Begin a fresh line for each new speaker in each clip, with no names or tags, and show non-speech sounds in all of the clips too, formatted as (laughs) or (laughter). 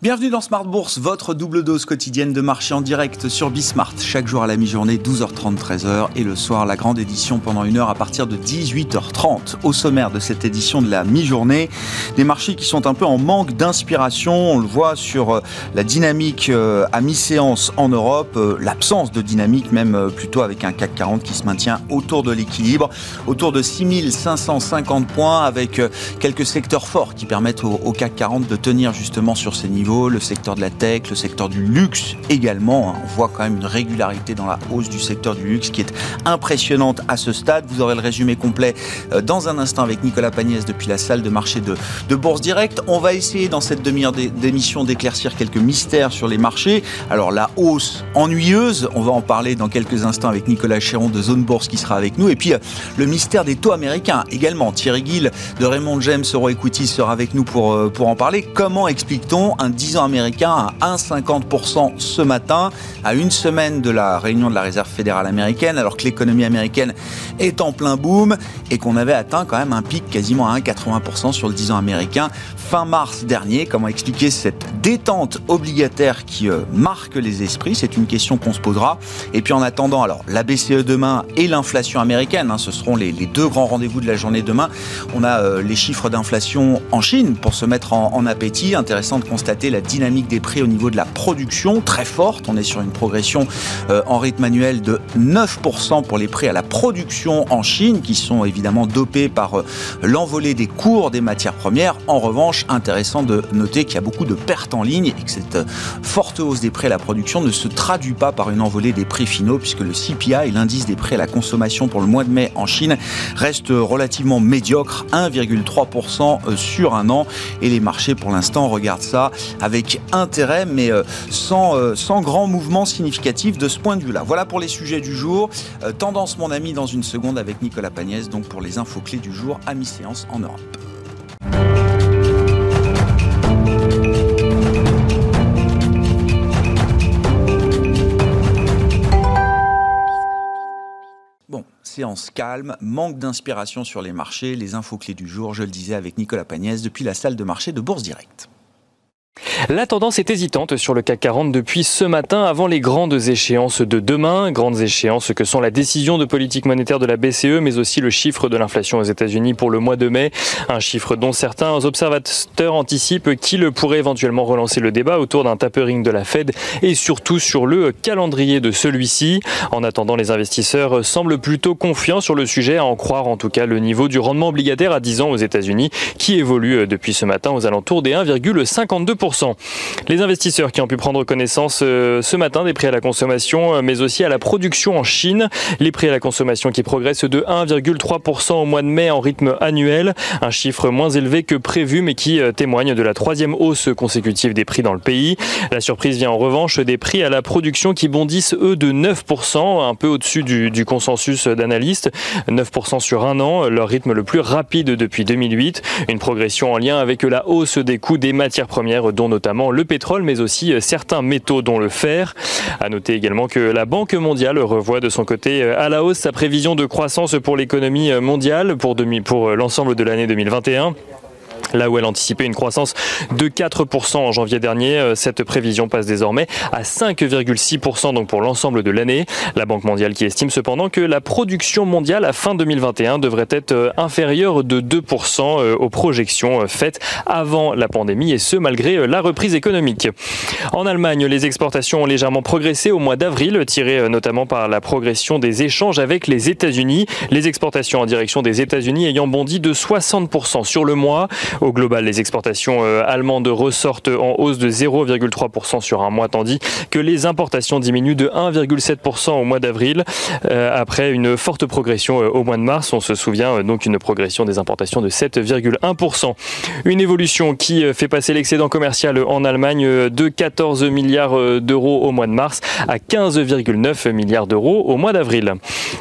Bienvenue dans Smart Bourse, votre double dose quotidienne de marché en direct sur Bismart. Chaque jour à la mi-journée, 12h30, 13h. Et le soir, la grande édition pendant une heure à partir de 18h30. Au sommaire de cette édition de la mi-journée, des marchés qui sont un peu en manque d'inspiration. On le voit sur euh, la dynamique euh, à mi-séance en Europe, euh, l'absence de dynamique même plutôt avec un CAC 40 qui se maintient autour de l'équilibre, autour de 6550 points avec quelques secteurs forts qui permettent au CAC 40 de tenir justement sur ces niveaux le secteur de la tech, le secteur du luxe également. Hein. On voit quand même une régularité dans la hausse du secteur du luxe qui est impressionnante à ce stade. Vous aurez le résumé complet euh, dans un instant avec Nicolas Pagnès depuis la salle de marché de, Bourse Direct. On va essayer dans cette demi-heure d'émission d'éclaircir quelques mystères sur les marchés. Alors la hausse ennuyeuse, on va en parler dans quelques instants avec Nicolas Chéron de Zone Bourse qui sera avec nous. Et puis euh, le mystère des taux américains également. Thierry Gill de Raymond James Euro Equity sera avec nous pour, euh, pour en parler. Comment explique-t-on un 10 ans américain à 1,50% ce matin, à une semaine de la réunion de la Réserve fédérale américaine, alors que l'économie américaine est en plein boom et qu'on avait atteint quand même un pic quasiment à 1,80% sur le 10 ans américain fin mars dernier. Comment expliquer cette détente obligataire qui euh, marque les esprits? C'est une question qu'on se posera. Et puis en attendant, alors la BCE demain et l'inflation américaine, hein, ce seront les, deux grands rendez-vous de la journée demain. On a euh, les chiffres d'inflation en Chine pour se mettre en, en appétit. Intéressant de constater la dynamique des prix au niveau de la production très forte. On est sur une progression euh, en rythme annuel de 9% pour les prix à la production en Chine qui sont évidemment dopés par l'envolée des cours des matières premières. En revanche, intéressant de noter qu'il y a beaucoup de pertes en ligne et que cette forte hausse des prix à la production ne se traduit pas par une envolée des prix finaux puisque le CPI, l'indice des prix à la consommation pour le mois de mai en Chine, reste relativement médiocre, 1,3% euh, sur un an et les marchés pour l'instant regardent ça avec intérêt mais euh, sans, euh, sans grand mouvement significatif de ce point de vue-là. Voilà pour les sujets du jour. Tendance mon ami dans une seconde avec Nicolas Pagnès donc pour les infos clés du jour à mi-séance en Europe. séance calme, manque d'inspiration sur les marchés, les infos clés du jour, je le disais avec Nicolas Pagnès depuis la salle de marché de Bourse Directe.
La tendance est hésitante sur le CAC 40 depuis ce matin avant les grandes échéances de demain. Grandes échéances que sont la décision de politique monétaire de la BCE, mais aussi le chiffre de l'inflation aux États-Unis pour le mois de mai. Un chiffre dont certains observateurs anticipent qu'il pourrait éventuellement relancer le débat autour d'un tapering de la Fed et surtout sur le calendrier de celui-ci. En attendant, les investisseurs semblent plutôt confiants sur le sujet, à en croire en tout cas le niveau du rendement obligataire à 10 ans aux États-Unis qui évolue depuis ce matin aux alentours des 1,52%. Les investisseurs qui ont pu prendre connaissance euh, ce matin des prix à la consommation, euh, mais aussi à la production en Chine. Les prix à la consommation qui progressent de 1,3% au mois de mai en rythme annuel, un chiffre moins élevé que prévu, mais qui euh, témoigne de la troisième hausse consécutive des prix dans le pays. La surprise vient en revanche des prix à la production qui bondissent, eux, de 9%, un peu au-dessus du, du consensus d'analystes. 9% sur un an, leur rythme le plus rapide depuis 2008. Une progression en lien avec la hausse des coûts des matières premières, dont notamment le pétrole, mais aussi euh, certains métaux, dont le fer. À noter également que la Banque mondiale revoit de son côté euh, à la hausse sa prévision de croissance pour l'économie euh, mondiale pour, pour l'ensemble de l'année 2021. Là où elle anticipait une croissance de 4% en janvier dernier, euh, cette prévision passe désormais à 5,6% donc pour l'ensemble de l'année. La Banque mondiale qui estime cependant que la production mondiale à fin 2021 devrait être euh, inférieure de 2% euh, aux projections faites avant la pandémie et ce malgré la reprise économique. En Allemagne, les exportations ont légèrement progressé au mois d'avril, tirées notamment par la progression des échanges avec les États-Unis. Les exportations en direction des États-Unis ayant bondi de 60% sur le mois. Au global, les exportations euh, allemandes ressortent en hausse de 0,3% sur un mois, tandis que les importations diminuent de 1,7% au mois d'avril, euh, après une forte progression euh, au mois de mars. On se souvient donc une progression des importations de 7,1%. Une évolution qui fait passer l'excédent commercial en Allemagne de 14 milliards d'euros au mois de mars à 15,9 milliards d'euros au mois d'avril.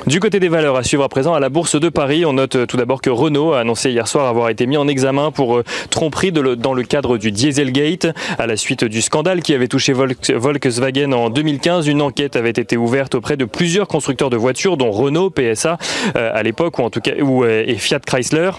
Du côté des valeurs à suivre à présent à la Bourse de Paris, on note tout d'abord que Renault a annoncé hier soir avoir été mis en examen pour euh, tromperie dans le cadre du Dieselgate. À la suite du scandale qui avait touché Volkswagen en 2015, une enquête avait été ouverte auprès de plusieurs constructeurs de voitures, dont Renault, PSA euh, à l'époque, ou en tout cas, ou, euh, et Fiat Chrysler.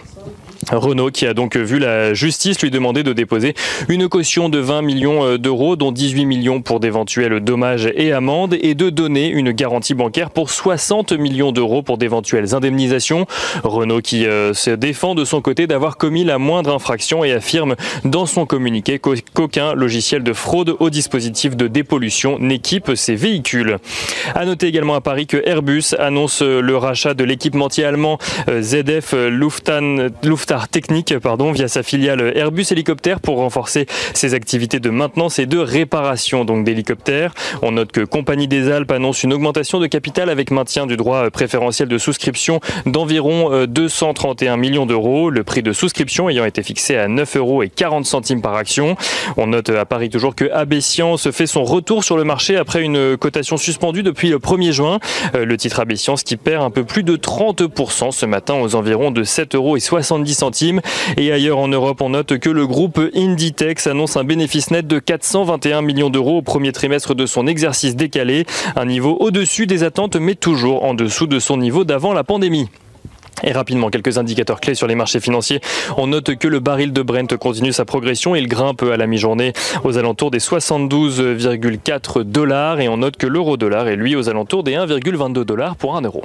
Renault qui a donc vu la justice lui demander de déposer une caution de 20 millions euh, d'euros, dont 18 millions pour d'éventuels dommages et amendes, et de donner une garantie bancaire pour 60 millions d'euros pour d'éventuelles indemnisations. Renault qui euh, se défend de son côté d'avoir commis la moindre infraction et affirme dans son communiqué qu'aucun logiciel de fraude au dispositif de dépollution n'équipe ses véhicules. À noter également à Paris que Airbus annonce le rachat de l'équipementier allemand euh, ZF Lufthansa Technique pardon, via sa filiale Airbus Hélicoptère pour renforcer ses activités de maintenance et de réparation donc d'hélicoptères. On note que Compagnie des Alpes annonce une augmentation de capital avec maintien du droit préférentiel de souscription d'environ 231 euh, millions d'euros. Le prix de souscription ayant été fixé à 9 euros et 40 centimes par action. On note à Paris toujours que AB Science fait son retour sur le marché après une cotation suspendue depuis le 1er juin. Euh, le titre AB Science qui perd un peu plus de 30% ce matin aux environs de 7 euros et 70 Et ailleurs en Europe, on note que le groupe Inditex annonce un bénéfice net de 421 millions d'euros au premier trimestre de son exercice décalé, un niveau au-dessus des attentes mais toujours en dessous de son niveau d'avant la pandémie. Et rapidement, quelques indicateurs clés sur les marchés financiers. On note que le baril de Brent continue sa progression. Il grimpe à la mi-journée aux alentours des 72,4 dollars. Et on note que l'euro dollar est lui aux alentours des 1,22 dollars pour un euro.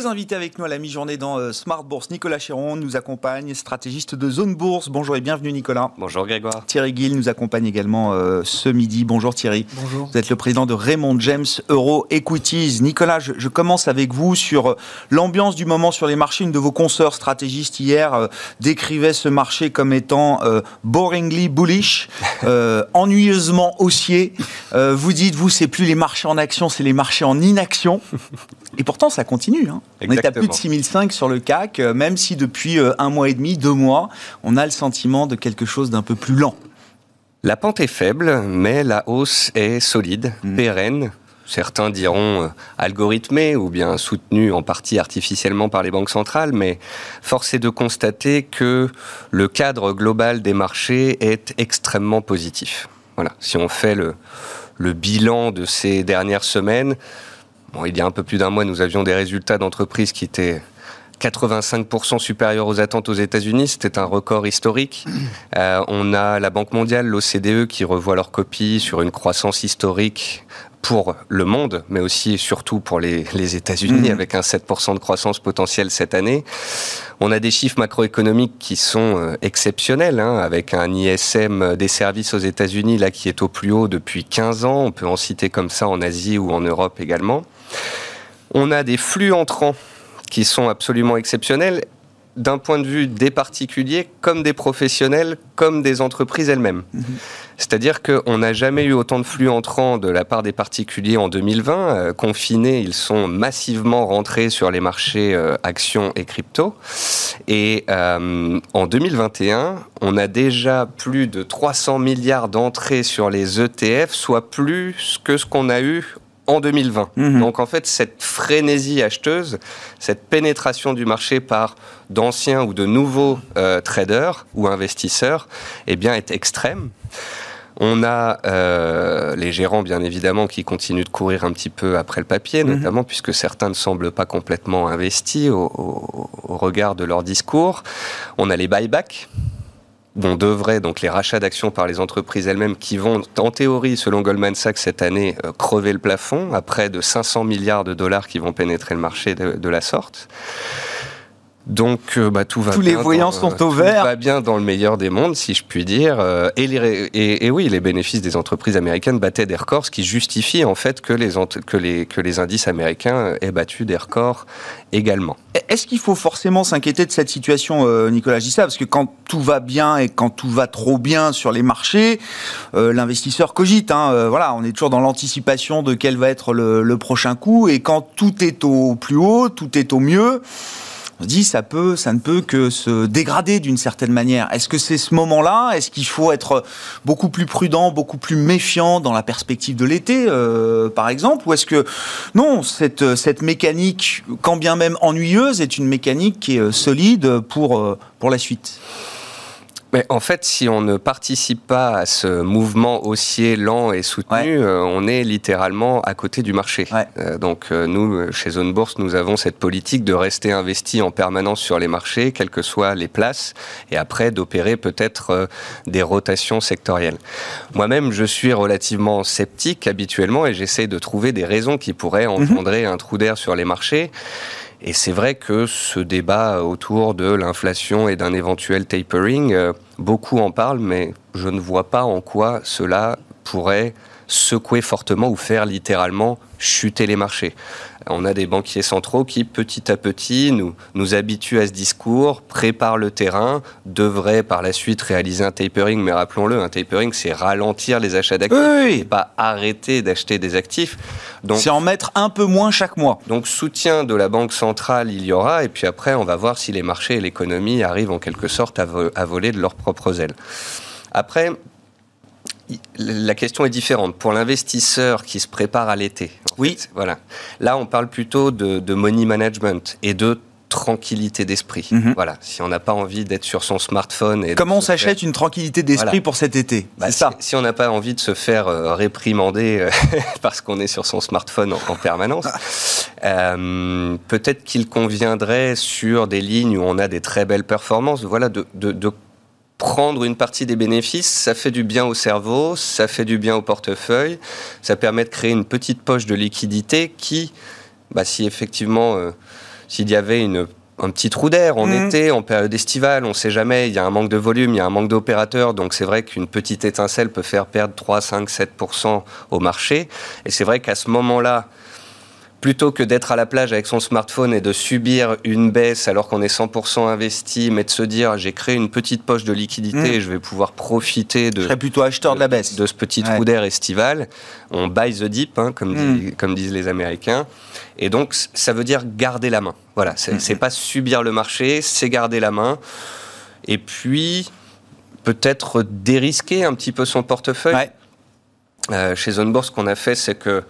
Invités avec nous à la mi-journée dans euh, Smart Bourse. Nicolas Chéron nous accompagne, stratégiste de Zone Bourse. Bonjour et bienvenue Nicolas.
Bonjour Grégoire.
Thierry Gill nous accompagne également euh, ce midi. Bonjour Thierry.
Bonjour.
Vous êtes le président de Raymond James Euro Equities. Nicolas, je, commence avec vous sur euh, l'ambiance du moment sur les marchés. Une de vos consoeurs stratégistes hier décrivait ce marché comme étant boringly bullish, (laughs) ennuyeusement haussier. vous dites, vous, c'est plus les marchés en action, c'est les marchés en inaction. Et pourtant, ça continue. Hein. On est à plus de 6005 sur le CAC, euh, même si depuis euh, un mois et demi, deux mois, on a le sentiment de quelque chose d'un peu plus lent.
La pente est faible, mais la hausse est solide, mm. pérenne. Certains diront euh, algorithmée ou bien soutenue en partie artificiellement par les banques centrales, mais force est de constater que le cadre global des marchés est extrêmement positif. Voilà. Si on fait le, le bilan de ces dernières semaines, il y a un peu plus d'un mois, nous avions des résultats d'entreprise qui étaient 85% supérieurs aux attentes aux États-Unis. C'était un record historique. (clears throat) Euh, on a la Banque mondiale, l'OCDE qui revoit leur copie sur une croissance historique pour le monde, mais aussi et surtout pour les, États-Unis, mmh. avec un 7% de croissance potentielle cette année. On a des chiffres macroéconomiques qui sont euh, exceptionnels, hein, avec un ISM des services aux États-Unis là qui est au plus haut depuis 15 ans. On peut en citer comme ça en Asie ou en Europe également. On a des flux entrants qui sont absolument exceptionnels d'un point de vue des particuliers comme des professionnels, comme des entreprises elles-mêmes. Mhm. C'est-à-dire qu'on n'a jamais eu autant de flux entrants de la part des particuliers en 2020. Euh, confinés, ils sont massivement rentrés sur les marchés euh, actions et crypto. Et euh, en 2021, on a déjà plus de 300 milliards d'entrées sur les ETF, soit plus que ce qu'on a eu en 2020. Mhm. Donc en fait, cette frénésie acheteuse, cette pénétration du marché par d'anciens ou de nouveaux euh, traders ou investisseurs, eh bien, est extrême. On a euh, les gérants, bien évidemment, qui continuent de courir un petit peu après le papier, mhm. notamment puisque certains ne semblent pas complètement investis au, au regard de leur discours. On a les buybacks on devrait, donc les rachats d'actions par les entreprises elles-mêmes, qui vont, en théorie, selon Goldman Sachs cette année, euh, crever le plafond, à près de 500 milliards de dollars qui vont pénétrer le marché de la sorte. Donc euh, bah, tout va
Tous
bien.
les voyants sont au vert.
Tout va bien dans le meilleur des mondes, si je puis dire. Euh, et, et, oui, les bénéfices des entreprises américaines battaient des records, ce qui justifie en fait que les, que les, que les indices américains aient battu des records également.
Est-ce qu'il faut forcément s'inquiéter de cette situation, euh, Nicolas Gissa Parce que quand tout va bien et quand tout va trop bien sur les marchés, l'investisseur cogite. Hein, voilà, on est toujours dans l'anticipation de quel va être le, le prochain coup. Et quand tout est au plus haut, tout est au mieux on se dit ça peut, ça ne peut que se dégrader d'une certaine manière. Est-ce que c'est ce moment-là? Est-ce qu'il faut être beaucoup plus prudent, beaucoup plus méfiant dans la perspective de l'été, euh, par exemple? Ou est-ce que non, cette, cette mécanique, quand bien même ennuyeuse, est une mécanique qui est solide pour, pour la suite?
Mais en fait, si on ne participe pas à ce mouvement haussier lent et soutenu, euh, on est littéralement à côté du marché. Euh, donc euh, nous, chez Zone Bourse, nous avons cette politique de rester investi en permanence sur les marchés, quelles que soient les places, et après d'opérer peut-être des rotations sectorielles. Moi-même, je suis relativement sceptique habituellement et j'essaie de trouver des raisons qui pourraient mhm. engendrer un trou d'air sur les marchés. Et c'est vrai que ce débat autour de l'inflation et d'un éventuel tapering, euh, beaucoup en parlent, mais je ne vois pas en quoi cela pourrait secouer fortement ou faire littéralement chuter les marchés. On a des banquiers centraux qui, petit à petit, nous, nous habituent à ce discours, préparent le terrain, devraient par la suite réaliser un tapering. Mais rappelons-le, un tapering, c'est ralentir les achats d'actifs, pas arrêter d'acheter des actifs.
C'est en mettre un peu moins chaque mois.
Donc soutien de la Banque centrale, il y aura, et puis après, on va voir si les marchés et l'économie arrivent en quelque sorte à, à voler de leurs propres ailes. Après, la question est différente. Pour l'investisseur qui se prépare à l'été,
oui,
voilà. Là, on parle plutôt de, money management et de tranquillité d'esprit. Mhm. Voilà, si on n'a pas envie d'être sur son smartphone. Et
Comment on s'achète une tranquillité d'esprit pour cet été?
Bah, ça. Si, on n'a pas envie de se faire euh, réprimander euh, (laughs) parce qu'on est sur son smartphone en, permanence, euh, peut-être qu'il conviendrait sur des lignes où on a des très belles performances, voilà, de, de, de prendre une partie des bénéfices, ça fait du bien au cerveau, ça fait du bien au portefeuille, ça permet de créer une petite poche de liquidité qui, bah, si effectivement, euh, s'il y avait une, un petit trou d'air en mmh. été, en période estivale, on ne sait jamais, il y a un manque de volume, il y a un manque d'opérateurs, donc c'est vrai qu'une petite étincelle peut faire perdre 3, 5, 7% au marché. Et c'est vrai qu'à ce moment-là, plutôt que d'être à la plage avec son smartphone et de subir une baisse alors qu'on est 100% investi, mais de se dire j'ai créé une petite poche de liquidité mmh. et je vais pouvoir profiter de.
Je plutôt acheteur de, la baisse.
De ce petit trou d'air estival. On buy the dip, hein, comme, mmh. comme, disent les Américains. Et donc, ça veut dire garder la main. Voilà, c'est mmh. pas subir le marché, c'est garder la main. Et puis, peut-être dérisquer un petit peu son portefeuille. Euh, chez Zonebourse, ce qu'on a fait, c'est que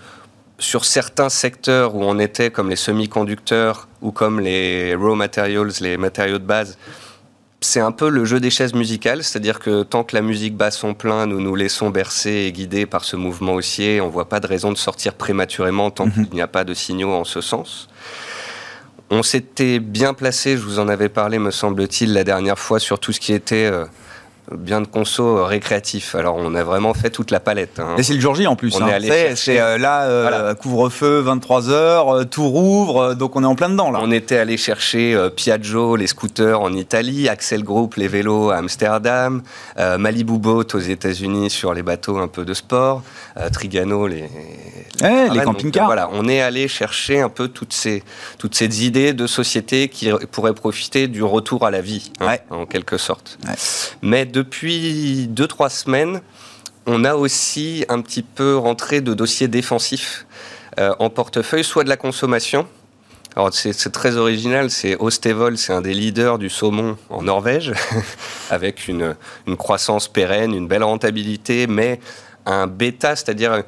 sur certains secteurs où on était comme les semi-conducteurs ou comme les raw materials, les matériaux de base, c'est un peu le jeu des chaises musicales, c'est-à-dire que tant que la musique bat son plein, nous nous laissons bercer et guider par ce mouvement haussier. On ne voit pas de raison de sortir prématurément tant mhm. qu'il n'y a pas de signaux en ce sens. On s'était bien placé, je vous en avais parlé, me semble-t-il, la dernière fois, sur tout ce qui était euh, bien de conso récréatif. Alors on a vraiment fait toute la palette. Hein.
Et c'est le jour J en plus. On hein. est allé C'est euh, là, euh, couvre-feu, 23 h euh, tout rouvre, donc on est en plein dedans là.
On était allé chercher Piaggio, les scooters en Italie, Axel Group, les vélos à Amsterdam, Malibu Boat aux États-Unis sur les bateaux un peu de sport, Trigano les
eh, les camping-cars.
Voilà, on est allé chercher un peu toutes ces toutes ces idées de société qui pourraient profiter du retour à la vie, hein, en quelque sorte. Mais de depuis deux, trois semaines, on a aussi un petit peu rentré de dossiers défensifs euh, en portefeuille, soit de la consommation. Alors c'est très original, c'est Ostevol, c'est un des leaders du saumon en Norvège, (laughs) avec une, une, croissance pérenne, une belle rentabilité, mais un bêta, c'est-à-dire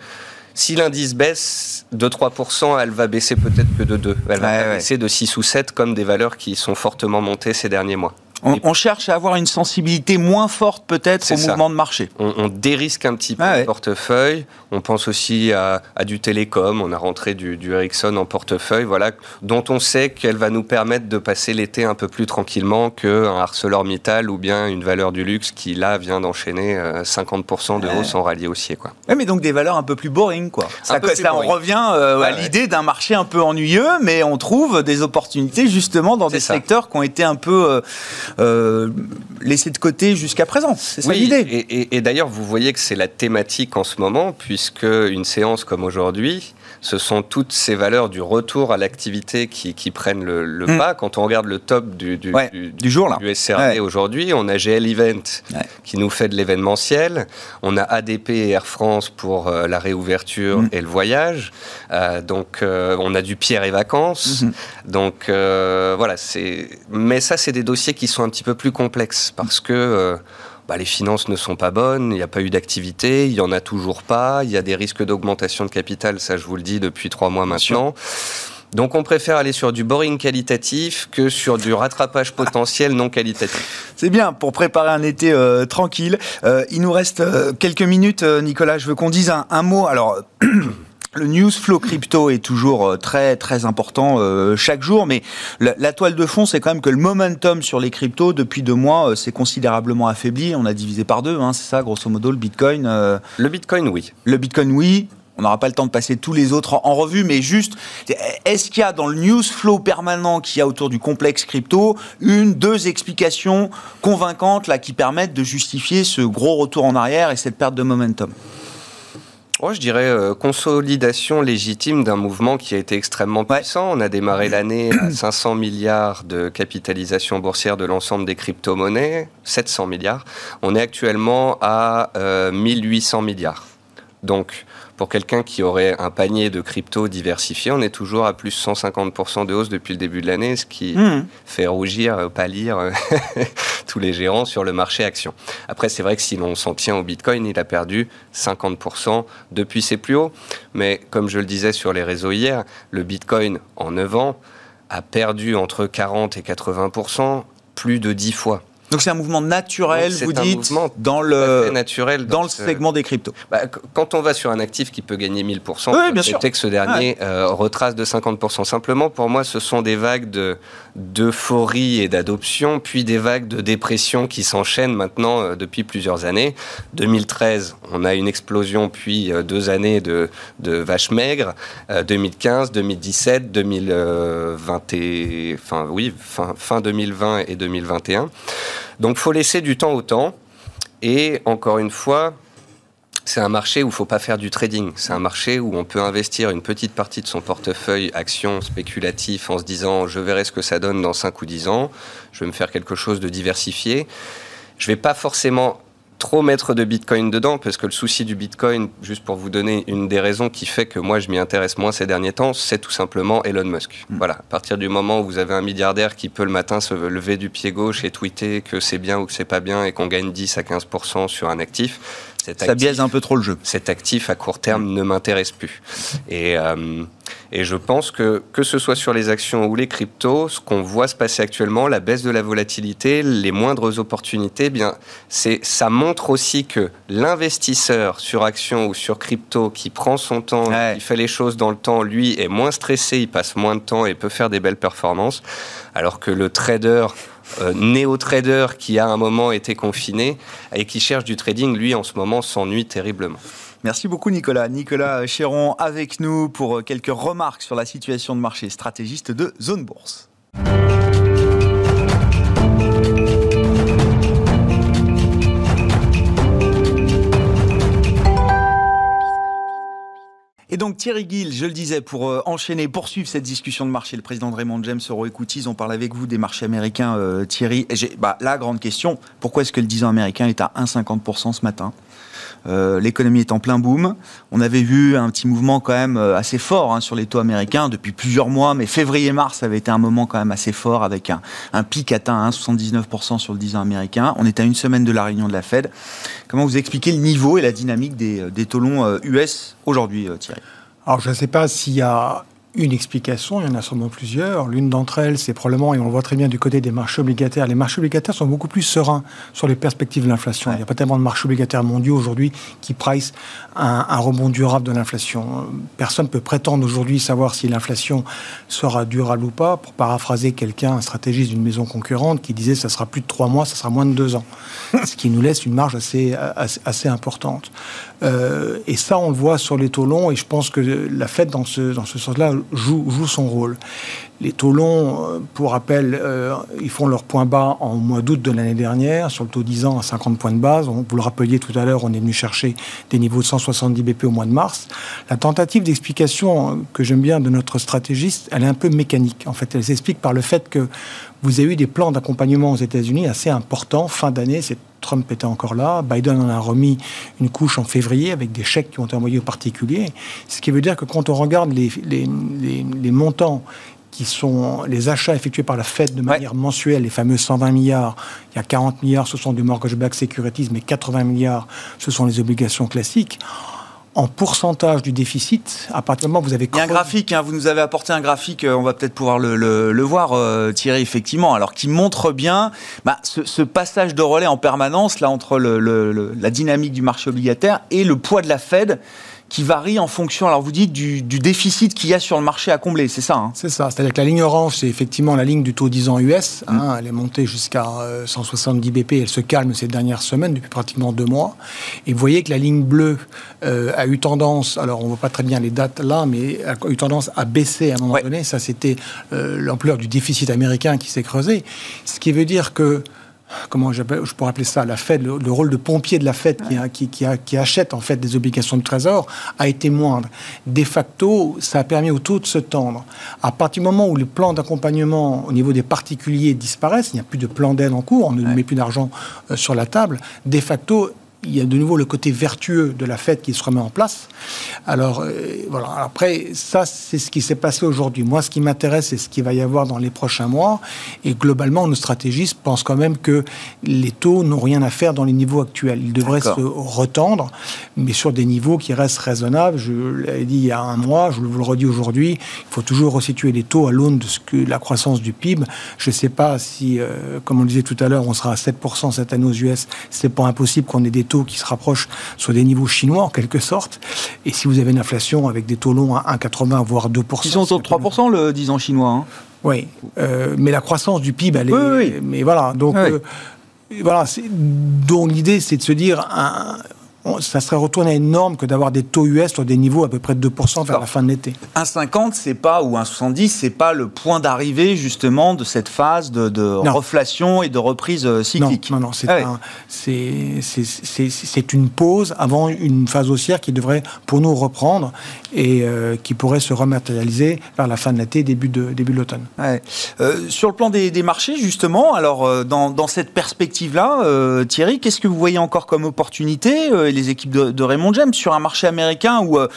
si l'indice baisse de 3%, elle va baisser peut-être que de 2. Elle va baisser de 6 ou 7 comme des valeurs qui sont fortement montées ces derniers mois.
On, cherche à avoir une sensibilité moins forte peut-être au mouvement de marché.
On, dérisque un petit peu ah le portefeuille. On pense aussi à, du télécom. On a rentré du, Ericsson en portefeuille, voilà, dont on sait qu'elle va nous permettre de passer l'été un peu plus tranquillement qu'un ArcelorMittal ou bien une valeur du luxe qui là vient d'enchaîner 50% euh, de hausse en rallye haussier. Quoi.
mais donc des valeurs un peu plus boring. Quoi. Ça, on revient euh, à l'idée d'un marché un peu ennuyeux, mais on trouve des opportunités justement dans des secteurs qui ont été un peu... Euh, euh, laissé de côté jusqu'à présent. C'est ça l'idée.
Et, d'ailleurs, vous voyez que c'est la thématique en ce moment, puisque une séance comme aujourd'hui, ce sont toutes ces valeurs du retour à l'activité qui, prennent le, hmm. pas. Quand on regarde le top du, du,
jour là.
du SRD aujourd'hui, on a GL Event qui nous fait de l'événementiel, on a ADP et Air France pour euh, la réouverture hmm. et le voyage, euh, donc euh, on a du Pierre et Vacances, hmm. donc voilà, c'est. Mais ça, c'est des dossiers qui sont un petit peu plus complexes parce que bah, les finances ne sont pas bonnes, il n'y a pas eu d'activité, il n'y en a toujours pas, il y a des risques d'augmentation de capital, ça je vous le dis depuis trois mois maintenant. Donc on préfère aller sur du boring qualitatif que sur du rattrapage (laughs) potentiel non qualitatif.
C'est bien pour préparer un été euh, tranquille. Euh, il nous reste euh, quelques minutes, Nicolas. Je veux qu'on dise un, un mot. Alors. (clears throat) Le news flow crypto est toujours euh, très très important euh, chaque jour, mais la, toile de fond, c'est quand même que le momentum sur les cryptos depuis deux mois euh, s'est considérablement affaibli. On a divisé par deux, hein, c'est ça, grosso modo, le Bitcoin.
Le Bitcoin, oui.
Le Bitcoin, oui. On n'aura pas le temps de passer tous les autres en, revue, mais juste, est-ce qu'il y a dans le news flow permanent qu'il y a autour du complexe crypto une, deux explications convaincantes là qui permettent de justifier ce gros retour en arrière et cette perte de momentum?
Moi, je dirais euh, consolidation légitime d'un mouvement qui a été extrêmement puissant. On a démarré l'année à 500 milliards de capitalisation boursière de l'ensemble des crypto-monnaies, 700 milliards. On est actuellement à 1800 euh, milliards. Donc, pour quelqu'un qui aurait un panier de crypto diversifié, on est toujours à plus 150% de hausse depuis le début de l'année, ce qui hmm. fait rougir, euh, pâlir euh, (laughs) tous les gérants sur le marché action. Après, c'est vrai que si l'on s'en tient au Bitcoin, il a perdu 50% depuis ses plus hauts. Mais comme je le disais sur les réseaux hier, le Bitcoin, en 9 ans, a perdu entre 40 et 80%, plus de 10 fois.
Donc c'est un mouvement naturel, vous dites, dans le,
naturel
dans, le segment des cryptos.
Bah, quand on va sur un actif qui peut gagner 1000%, oui, bien sûr. que ce dernier euh, retrace de 50%. Simplement, pour moi, ce sont des vagues de, d'euphorie et d'adoption, puis des vagues de dépression qui s'enchaînent maintenant euh, depuis plusieurs années. 2013, on a une explosion, puis euh, deux années de, de vaches maigres. 2015, 2017, 2020 et, enfin, oui, fin, fin 2020 et 2021. Donc, faut laisser du temps au temps. Et encore une fois, c'est un marché où il ne faut pas faire du trading. C'est un marché où on peut investir une petite partie de son portefeuille actions spéculatif en se disant je verrai ce que ça donne dans 5 ou 10 ans, je vais me faire quelque chose de diversifié. Je ne vais pas forcément trop mettre de Bitcoin dedans, parce que le souci du Bitcoin, juste pour vous donner une des raisons qui fait que moi je m'y intéresse moins ces derniers temps, c'est tout simplement Elon Musk. Mm. Voilà, à partir du moment où vous avez un milliardaire qui peut le matin se lever du pied gauche et tweeter que c'est bien ou que c'est pas bien et qu'on gagne 10 à 15% sur un actif,
ça biaise un peu trop le jeu.
Cet actif à court terme ne m'intéresse plus. Et, euh, et je pense que que ce soit sur les actions ou les cryptos, ce qu'on voit se passer actuellement, la baisse de la volatilité, les moindres opportunités, eh bien, c'est ça montre aussi que l'investisseur sur actions ou sur crypto qui prend son temps, qui fait les choses dans le temps, lui est moins stressé, il passe moins de temps et peut faire des belles performances, alors que le trader euh, néo-trader qui a un moment été confiné et qui cherche du trading, lui en ce moment s'ennuie terriblement.
Merci beaucoup Nicolas. Nicolas Chéron avec nous pour quelques remarques sur la situation de marché stratégiste de Zone Bourse. Et donc Thierry Gill, je le disais, pour euh, enchaîner, poursuivre cette discussion de marché, le président de Raymond James, Euroequities, on parle avec vous des marchés américains, euh, Thierry. Et bah, la grande question, pourquoi est-ce que le 10 ans américain est à 1,50% ce matin? Euh, l'économie est en plein boom. On avait vu un petit mouvement quand même euh, assez fort hein, sur les taux américains depuis plusieurs mois, mais février-mars avait été un moment quand même assez fort avec un, pic atteint à 1,79% sur le 10 ans américain. On est à une semaine de la réunion de la Fed. Comment vous expliquez le niveau et la dynamique des, euh, des taux longs US aujourd'hui, Thierry?
Alors, je ne sais pas s'il y a une explication, il y en a sûrement plusieurs. L'une d'entre elles, c'est probablement, et on le voit très bien du côté des marchés obligataires, les marchés obligataires sont beaucoup plus sereins sur les perspectives de l'inflation. Il n'y a pas tellement de marchés obligataires mondiaux aujourd'hui qui price un, un, rebond durable de l'inflation. Personne ne peut prétendre aujourd'hui savoir si l'inflation sera durable ou pas. Pour paraphraser quelqu'un, un stratégiste d'une maison concurrente, qui disait ça sera plus de trois mois, ça sera moins de deux ans. (laughs) Ce qui nous laisse une marge assez, assez, importante. Euh, et ça, on le voit sur les taux longs, et je pense que la Fed, dans ce, dans ce sens-là, joue, joue son rôle. Les taux longs, euh, pour rappel, euh, ils font leur point bas en mois d'août de l'année dernière, sur le taux 10 ans à 50 points de base. On, vous le rappeliez tout à l'heure, on est venu chercher des niveaux de 170 BP au mois de mars. La tentative d'explication que j'aime bien de notre stratégiste, elle est un peu mécanique. En fait, elle s'explique par le fait que vous avez eu des plans d'accompagnement aux États-Unis assez importants. Fin d'année, c'est Trump était encore là. Biden en a remis une couche en février avec des chèques qui ont été envoyés aux particuliers. Ce qui veut dire que quand on regarde les, montants qui sont les achats effectués par la Fed de manière mensuelle, les fameux 120 milliards, il y a 40 milliards, ce sont du mortgage-backed securities, mais 80 milliards, ce sont les obligations classiques. En pourcentage du déficit, à partir du moment où vous avez...
Il y a un graphique, hein, vous nous avez apporté un graphique, euh, on va peut-être pouvoir le, voir, euh, Thierry, effectivement, alors qui montre bien bah, ce, passage de relais en permanence là entre la dynamique du marché obligataire et le poids de la Fed qui varie en fonction, alors vous dites, du, déficit qu'il y a sur le marché à combler, c'est ça hein?
C'est ça, c'est-à-dire que la ligne orange, c'est effectivement la ligne du taux 10 ans US, hein, mm. elle est montée jusqu'à 170 euh, BP, elle se calme ces dernières semaines, depuis pratiquement deux mois, et vous voyez que la ligne bleue euh, a eu tendance, alors on ne voit pas très bien les dates là, mais a eu tendance à baisser à un moment donné, ça c'était euh, l'ampleur du déficit américain qui s'est creusé, ce qui veut dire que comment je pourrais appeler ça, la Fed, le, rôle de pompier de la Fed qui, qui, achète en fait des obligations de trésor a été moindre. De facto, ça a permis au taux de se tendre. À partir du moment où les plans d'accompagnement au niveau des particuliers disparaissent, il n'y a plus de plan d'aide en cours, on ne met plus d'argent euh, sur la table, de facto, il y a de nouveau le côté vertueux de la fête qui se remet en place. Alors, euh, voilà. Après, ça, c'est ce qui s'est passé aujourd'hui. Moi, ce qui m'intéresse, c'est ce qu'il va y avoir dans les prochains mois. Et globalement, nos stratégistes pensent quand même que les taux n'ont rien à faire dans les niveaux actuels. Ils devraient se retendre, mais sur des niveaux qui restent raisonnables. Je l'ai dit il y a un mois, je vous le redis aujourd'hui, il faut toujours resituer les taux à l'aune de ce que la croissance du PIB. Je ne sais pas si, euh, comme on le disait tout à l'heure, on sera à 7% cette année aux US. C'est pas impossible qu'on ait des taux qui se rapprochent sur des niveaux chinois en quelque sorte. Et si vous avez une inflation avec des taux longs à 1,80 voire 2%.
Ils sont autour de 3% le 10 ans chinois. Hein.
Oui, euh, mais la croissance du PIB, elle est. Oui, oui. Mais voilà, donc. Euh, voilà, donc l'idée, c'est de se dire, un, ça serait retourné à une norme que d'avoir des taux US sur des niveaux à peu près de 2% vers la fin de l'été.
1,50, c'est pas, ou 1,70, c'est pas le point d'arrivée justement de cette phase de, de reflation et de reprise euh, cyclique.
Non, non, non ah c'est une pause avant une phase haussière qui devrait pour nous reprendre et euh, qui pourrait se rematérialiser vers la fin de l'été, début de, début de l'automne.
Ouais. Euh, sur le plan des, des, marchés, justement, alors dans, dans cette perspective-là, Thierry, qu'est-ce que vous voyez encore comme opportunité les équipes de, Raymond James sur un marché américain où euh,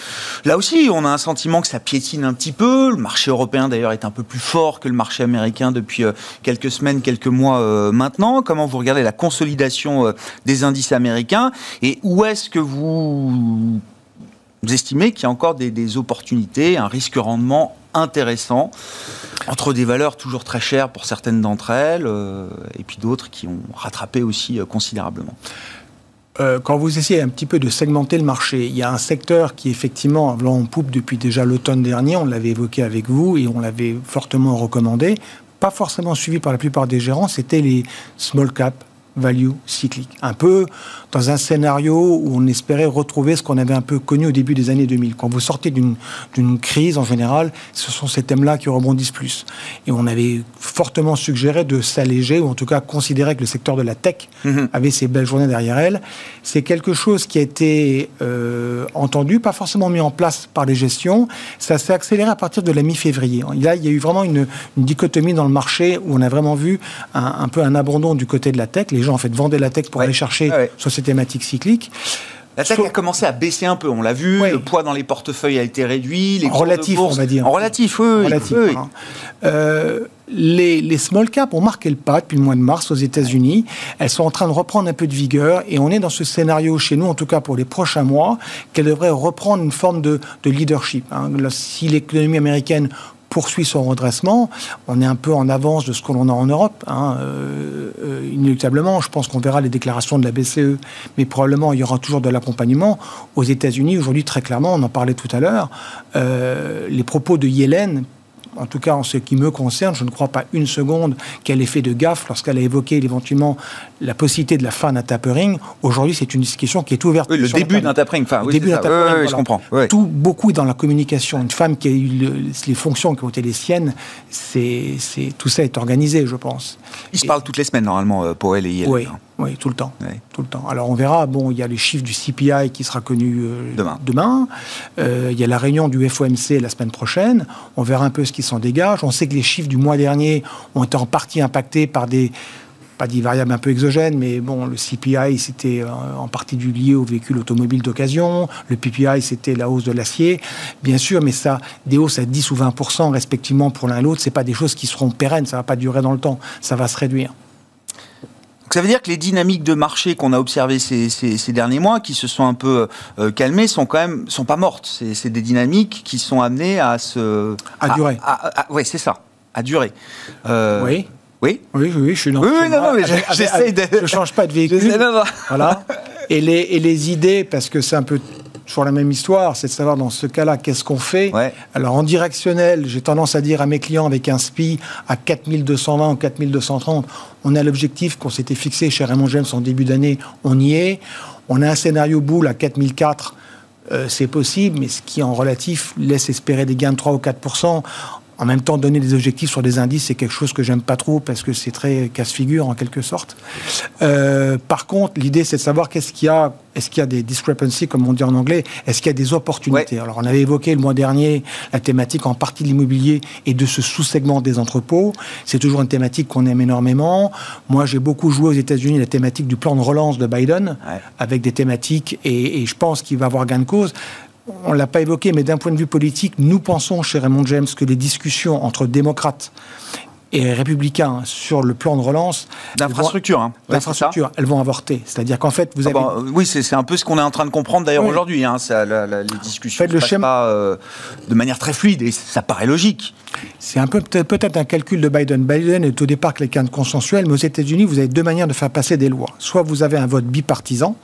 là aussi on a un sentiment que ça piétine un petit peu. Le marché européen d'ailleurs est un peu plus fort que le marché américain depuis euh, quelques semaines, quelques mois euh, maintenant. Comment vous regardez la consolidation des indices américains et où est-ce que vous, estimez qu'il y a encore des, des opportunités, un risque-rendement intéressant entre des valeurs toujours très chères pour certaines d'entre elles et puis d'autres qui ont rattrapé aussi considérablement?
Euh, quand vous essayez un petit peu de segmenter le marché, il y a un secteur qui effectivement a en poupe depuis déjà l'automne dernier, on l'avait évoqué avec vous et on l'avait fortement recommandé, pas forcément suivi par la plupart des gérants, c'était les small cap value cyclique. Un peu dans un scénario où on espérait retrouver ce qu'on avait un peu connu au début des années 2000. Quand vous sortez d'une crise, en général, ce sont ces thèmes-là qui rebondissent plus. Et on avait fortement suggéré de s'alléger, ou en tout cas considérer que le secteur de la tech mhm. avait ses belles journées derrière elle. C'est quelque chose qui a été euh, entendu, pas forcément mis en place par les gestions. Ça s'est accéléré à partir de la mi-février. Là, il y a eu vraiment une, dichotomie dans le marché où on a vraiment vu un, peu un abandon du côté de la tech. Les gens, en fait, vendaient la tech pour aller chercher sur ces thématiques cycliques.
La tech a commencé à baisser un peu, on l'a vu, le poids dans les portefeuilles a été réduit. Les
en relatif, on va dire.
En relatif, oui. Relatif, hein.
euh, les, les, small caps ont marqué le pas depuis le mois de mars aux États-Unis. Elles sont en train de reprendre un peu de vigueur et on est dans ce scénario chez nous, en tout cas pour les prochains mois, qu'elles devraient reprendre une forme de, de leadership. Hein. Si l'économie américaine poursuit son redressement. On est un peu en avance de ce que l'on a en Europe, hein, euh, euh, inéluctablement. Je pense qu'on verra les déclarations de la BCE, mais probablement il y aura toujours de l'accompagnement. Aux États-Unis, aujourd'hui, très clairement, on en parlait tout à l'heure, euh, les propos de Yellen en tout cas en ce qui me concerne, je ne crois pas une seconde qu'elle ait fait de gaffe lorsqu'elle a évoqué éventuellement la possibilité de la fin d'un tapering. Aujourd'hui, c'est une discussion qui est ouverte.
Oui, le début d'un tapering. Enfin,
le début d'un tapering.
Oui, je comprends.
Tout, beaucoup dans la communication. Une femme qui a eu les fonctions qui ont été les siennes, c'est, tout ça est organisé, je pense.
Ils se parlent toutes les semaines, normalement, euh, Powell et Yellen.
Oui. Hein. Oui, tout le temps. Tout le temps. Alors on verra, bon, il y a les chiffres du CPI qui sera connu euh, demain. demain. Euh, il y a la réunion du FOMC la semaine prochaine. On verra un peu ce qui s'en dégage. On sait que les chiffres du mois dernier ont été en partie impactés par des pas des variables un peu exogènes, mais bon, le CPI, c'était euh, en partie du lié aux véhicules automobiles d'occasion. Le PPI, c'était la hausse de l'acier. Bien sûr, mais ça, des hausses à 10 ou 20% respectivement pour l'un et l'autre, c'est pas des choses qui seront pérennes. Ça va pas durer dans le temps. Ça va se réduire
ça veut dire que les dynamiques de marché qu'on a observées ces, derniers mois, qui se sont un peu euh, calmées, sont quand même sont pas mortes. C'est des dynamiques qui sont amenées à se
à, durer.
oui, c'est ça, à durer.
Euh, oui.
Oui.
Oui, oui, je suis
dans. Oui, oui, non, non, mais j'essaie de.
Je change pas de (laughs) véhicule. Voilà. Et les, et les idées, parce que c'est un peu toujours la même histoire, c'est de savoir dans ce cas-là qu'est-ce qu'on fait. Alors en directionnel, j'ai tendance à dire à mes clients avec un SPI à 4220 ou 4230, on a l'objectif qu'on s'était fixé chez Raymond James en début d'année, on y est. On a un scénario boule à 4004, euh, c'est possible, mais ce qui en relatif laisse espérer des gains de 3 ou 4 en même temps, donner des objectifs sur des indices, c'est quelque chose que j'aime pas trop parce que c'est très casse-figure en quelque sorte. Euh, par contre, l'idée, c'est de savoir qu'est-ce qu'il y a, est-ce qu'il y a des discrepancies, comme on dit en anglais, est-ce qu'il y a des opportunités? Alors, on avait évoqué le mois dernier la thématique en partie de l'immobilier et de ce sous-segment des entrepôts. C'est toujours une thématique qu'on aime énormément. Moi, j'ai beaucoup joué aux États-Unis la thématique du plan de relance de Biden, avec des thématiques, et, et je pense qu'il va avoir gain de cause on ne l'a pas évoqué, mais d'un point de vue politique, nous pensons chez Raymond James que les discussions entre démocrates et républicains sur le plan de relance
d'infrastructure, hein.
d'infrastructure, elles vont avorter. C'est-à-dire qu'en fait, vous ah avez bah,
oui, c'est un peu ce qu'on est en train de comprendre d'ailleurs aujourd'hui. Hein, les discussions ne se pas euh, de manière très fluide et ça paraît logique.
C'est un peu peut-être un calcul de Biden. Biden est au départ quelqu'un de consensuel, mais aux États-Unis, vous avez deux manières de faire passer des lois. Soit vous avez un vote bipartisan,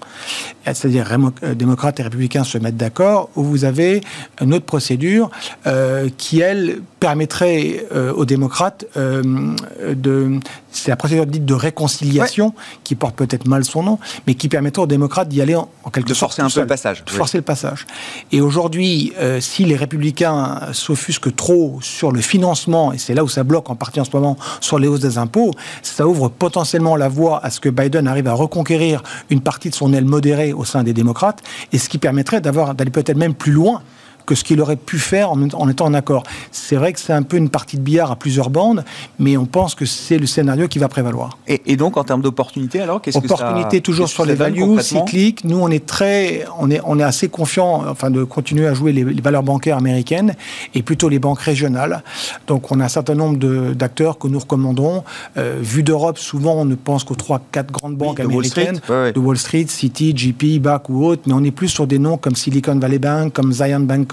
c'est-à-dire euh, démocrates et républicains se mettent d'accord, ou vous avez une autre procédure euh, qui, elle, permettrait aux démocrates de, c'est la procédure dite de réconciliation qui porte peut-être mal son nom, mais qui permettrait aux démocrates d'y aller en, quelque
de
sorte.
forcer un peu le passage.
De forcer le passage. Et aujourd'hui, euh, si les républicains s'offusquent trop sur le financement, et c'est là où ça bloque en partie en ce moment sur les hausses des impôts, ça ouvre potentiellement la voie à ce que Biden arrive à reconquérir une partie de son aile modérée au sein des démocrates, et ce qui permettrait d'avoir d'aller peut-être même plus loin que ce qu'il aurait pu faire en, étant en accord. C'est vrai que c'est un peu une partie de billard à plusieurs bandes, mais on pense que c'est le scénario qui va prévaloir.
Et, donc, en termes d'opportunités, alors, qu'est-ce que
ça... Opportunité toujours sur les values cycliques. Nous, on est très, on est, on est assez confiant, enfin, de continuer à jouer les, valeurs bancaires américaines et plutôt les banques régionales. Donc, on a un certain nombre d'acteurs que nous recommandons. Euh, vu d'Europe, souvent, on ne pense qu'aux trois, quatre grandes banques américaines, de Wall Street, Citi, JP, BAC ou autres, mais on est plus sur des noms comme Silicon Valley Bank, comme Zion Bank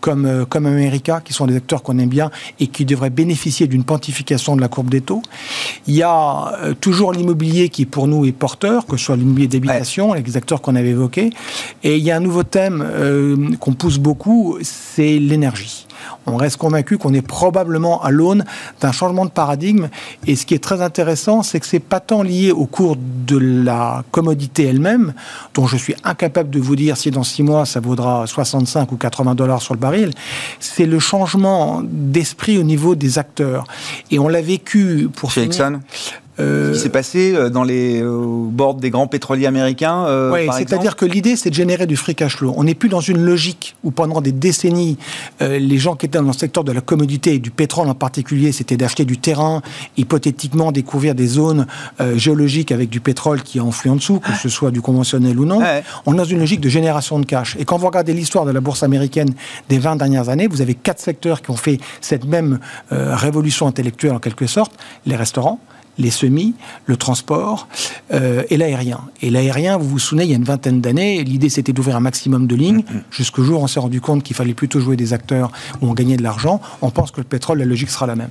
comme, euh, comme America, qui sont des acteurs qu'on aime bien et qui devraient bénéficier d'une pontification de la courbe des taux. Il y a euh, toujours l'immobilier qui, pour nous, est porteur, que ce soit l'immobilier d'habitation, les acteurs qu'on avait évoqués. Et il y a un nouveau thème euh, qu'on pousse beaucoup, c'est l'énergie on reste convaincu qu'on est probablement à l'aune d'un changement de paradigme. Et ce qui est très intéressant, c'est que c'est pas tant lié au cours de la commodité elle-même, dont je suis incapable de vous dire si dans six mois ça vaudra 65 ou 80 dollars sur le baril. C'est le changement d'esprit au niveau des acteurs. Et on l'a vécu pour
chez Exxon? Euh, Ce qui s'est passé euh, dans les bords des grands pétroliers américains.
Euh, oui, c'est-à-dire que l'idée, c'est de générer du free cash flow. On n'est plus dans une logique où pendant des décennies, les gens qui étaient dans le secteur de la commodité et du pétrole en particulier, c'était d'acheter du terrain, hypothétiquement découvrir des zones géologiques avec du pétrole qui est enfoui en dessous, que ce soit du conventionnel ou non. On est dans une logique de génération de cash. Et quand vous regardez l'histoire de la bourse américaine des 20 dernières années, vous avez quatre secteurs qui ont fait cette même révolution intellectuelle en quelque sorte. Les restaurants, les semis, le transport euh, et l'aérien. Et l'aérien, vous vous souvenez, il y a une vingtaine d'années, l'idée c'était d'ouvrir un maximum de lignes. Mm-hmm. Jusqu'au jour, on s'est rendu compte qu'il fallait plutôt jouer des acteurs où on gagnait de l'argent. On pense que le pétrole, la logique sera la même.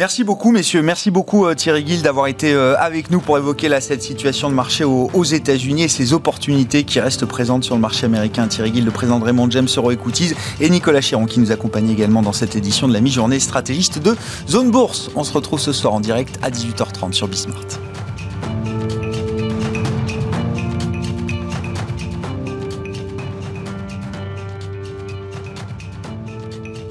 Merci beaucoup, messieurs. Merci beaucoup, euh, Thierry Gill, d'avoir été euh, avec nous pour évoquer cette situation de marché aux, États-Unis et ces opportunités qui restent présentes sur le marché américain. Thierry Gill, le président de Raymond James Equities, et Nicolas Chiron, qui nous accompagne également dans cette édition de la mi-journée stratégiste de Zone Bourse. On se retrouve ce soir en direct à 18h30 sur Bismart.